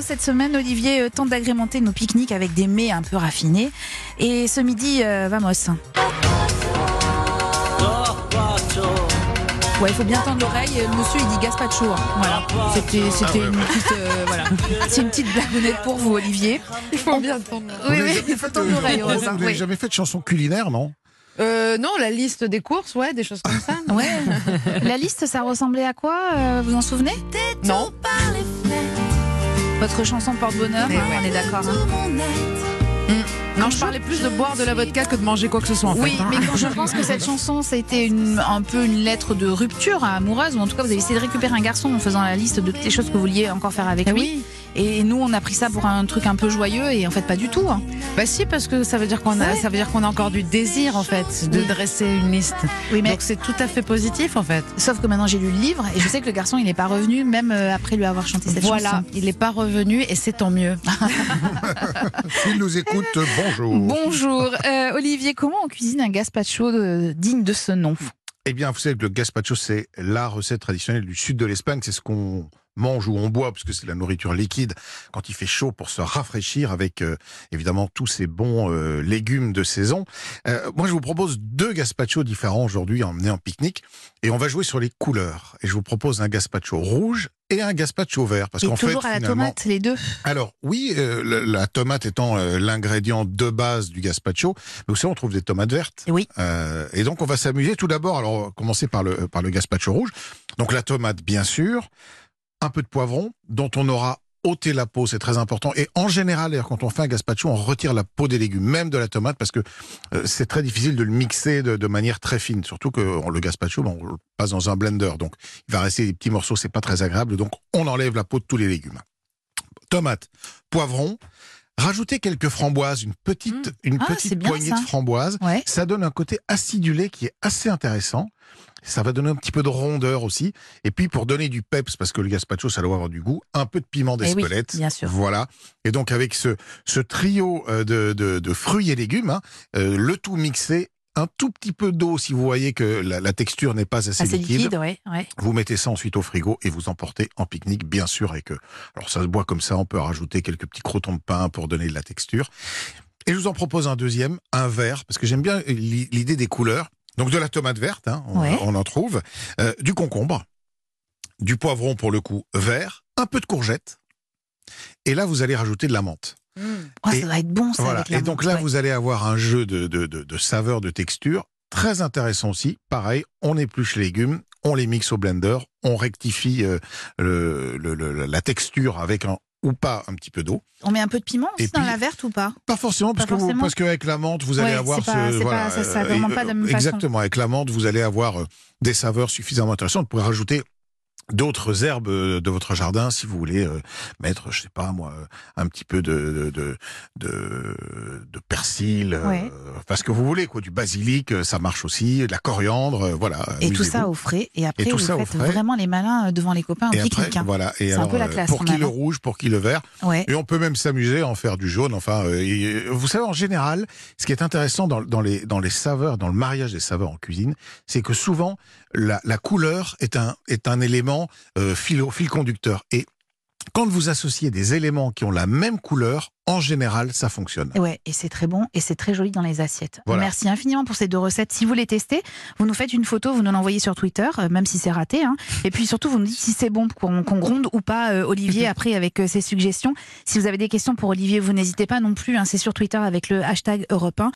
Cette semaine, Olivier euh, tente d'agrémenter nos pique-niques avec des mets un peu raffinés. Et ce midi, euh, vamos. Ouais, il faut bien tendre l'oreille. Le monsieur, il dit gazpacho. hein. Voilà. C'était, c'était une petite, euh, voilà. C'est une petite blagounette pour vous, Olivier. Il faut bien entendre. Oui, oui, il faut tendre l'oreille, Vous n'avez Oui. jamais fait de chanson culinaire, non? Euh, non, la liste des courses, ouais, des choses comme ça. non? Ouais. La liste, ça ressemblait à quoi euh, Vous en souvenez? Non. Votre chanson porte-bonheur, hein, ouais. on est d'accord. hein. Non, je parlais plus de boire de la vodka que de manger quoi que ce soit en Oui, fait. hein. mais quand je pense que cette chanson, c'était une- un peu une lettre de rupture amoureuse, ou en tout cas, vous avez essayé de récupérer un garçon en faisant la liste de toutes les choses que vous vouliez encore faire avec Eh lui. oui. Et nous, on a pris ça pour un truc un peu joyeux, et en fait, pas du tout. hein. Bah si, parce que ça veut dire qu'on a, Ouais. ça veut dire qu'on a encore du désir en fait de Oui. dresser une liste. Oui, mais Donc c'est tout à fait positif en fait. sauf que maintenant, j'ai lu le livre, et je sais que le garçon, il n'est pas revenu, même euh, après lui avoir chanté cette Voilà, chanson. il n'est pas revenu et c'est tant mieux. S'il nous écoute, euh, bonjour. Bonjour, Euh, Olivier. Comment on cuisine un gazpacho de- digne de ce nom? Eh bien, vous savez que le gazpacho, c'est la recette traditionnelle du sud de l'Espagne. C'est ce qu'on mange ou on boit, parce que c'est la nourriture liquide, quand il fait chaud pour se rafraîchir avec, euh, évidemment, tous ces bons euh, légumes de saison. Euh, moi, je vous propose deux gazpachos différents aujourd'hui, emmenés en pique-nique. Et on va jouer sur les couleurs. Et je vous propose un gazpacho rouge et un gazpacho vert. Parce qu'en fait, toujours à la tomate, les deux. Alors oui, euh, la, la tomate étant euh, l'ingrédient de base du gazpacho, mais aussi on trouve des tomates vertes. Oui. Euh, et donc on va s'amuser tout d'abord. Alors on va commencer par le par le gazpacho rouge. Donc la tomate bien sûr, un peu de poivron dont on aura ôté la peau, c'est très important. Et en général, quand on fait un gazpacho, on retire la peau des légumes, même de la tomate, parce que euh, c'est très difficile de le mixer de, manière très fine. Surtout que le gazpacho, ben, on le passe dans un blender, donc il va rester des petits morceaux, c'est pas très agréable. Donc on enlève la peau de tous les légumes tomates, poivrons. Rajoutez quelques framboises, une petite, une Ah, petite bien, poignée ça. de framboises. Ouais. Ça donne un côté acidulé qui est assez intéressant. Ça va donner un petit peu de rondeur aussi. Et puis pour donner du peps, parce que le gazpacho, ça doit avoir du goût, un peu de piment Eh oui, d'Espelette. bien sûr. Voilà. Et donc avec ce, ce trio euh, de, de, de fruits et légumes, hein, euh, le tout mixé, un tout petit peu d'eau si vous voyez que la, la texture n'est pas assez, Assez liquide, ouais, ouais. vous mettez ça ensuite au frigo et vous emportez en pique-nique, bien sûr, avec eux. Alors ça se boit comme ça, on peut rajouter quelques petits crotons de pain pour donner de la texture. Et je vous en propose un deuxième, un vert, parce que j'aime bien l'i- l'idée des couleurs. Donc de la tomate verte, hein, on, Ouais. on en trouve, euh, du concombre, du poivron pour le coup vert, un peu de courgette. Et là, vous allez rajouter de la menthe. Oh, Et- ça va être bon, ça. Voilà. avec la Et donc là, ouais. vous allez avoir un jeu de, de, de, de saveurs, de textures. Très intéressant aussi. Pareil, on épluche les légumes, on les mixe au blender, on rectifie euh, le, le- le- la texture avec un ou pas un petit peu d'eau. On met un peu de piment Et aussi dans puis- la verte ou pas? Pas forcément, parce Pas que vous- parce qu'avec la menthe, vous allez Ouais, avoir c'est pas- ce c'est voilà, pas- ça- ça euh, pas de la même façon. Exactement, avec la menthe, vous allez avoir euh, des saveurs suffisamment intéressantes. Pourrez rajouter d'autres herbes euh, de votre jardin si vous voulez euh, mettre, je sais pas moi, euh, un petit peu de de de, de, de persil, Ouais. Enfin ce que vous voulez quoi, du basilic, euh, ça marche aussi, de la coriandre, euh, voilà. Et tout ça au frais. Et après, tout vous ça faites vraiment les malins euh, devant les copains en Et pique-nique. hein. voilà. Et C'est un alors, peu la euh, classe, pour qui le rouge, pour qui le vert. Ouais. Et on peut même s'amuser à en faire du jaune. Enfin, euh, et, euh, vous savez, en général, ce qui est intéressant dans, dans les, dans les saveurs, dans le mariage des saveurs en cuisine, c'est que souvent, la, la couleur est un, est un élément euh, fil, fil conducteur. Et quand vous associez des éléments qui ont la même couleur, en général, ça fonctionne. Et ouais, et c'est très bon et c'est très joli dans les assiettes. Voilà. Merci infiniment pour ces deux recettes. Si vous les testez, vous nous faites une photo, vous nous l'envoyez sur Twitter, euh, même si c'est raté. hein. Et puis surtout, vous nous dites si c'est bon, qu'on gronde ou pas euh, Olivier après avec euh, ses suggestions. Si vous avez des questions pour Olivier, vous n'hésitez pas non plus. hein, c'est sur Twitter avec le hashtag Europe 1.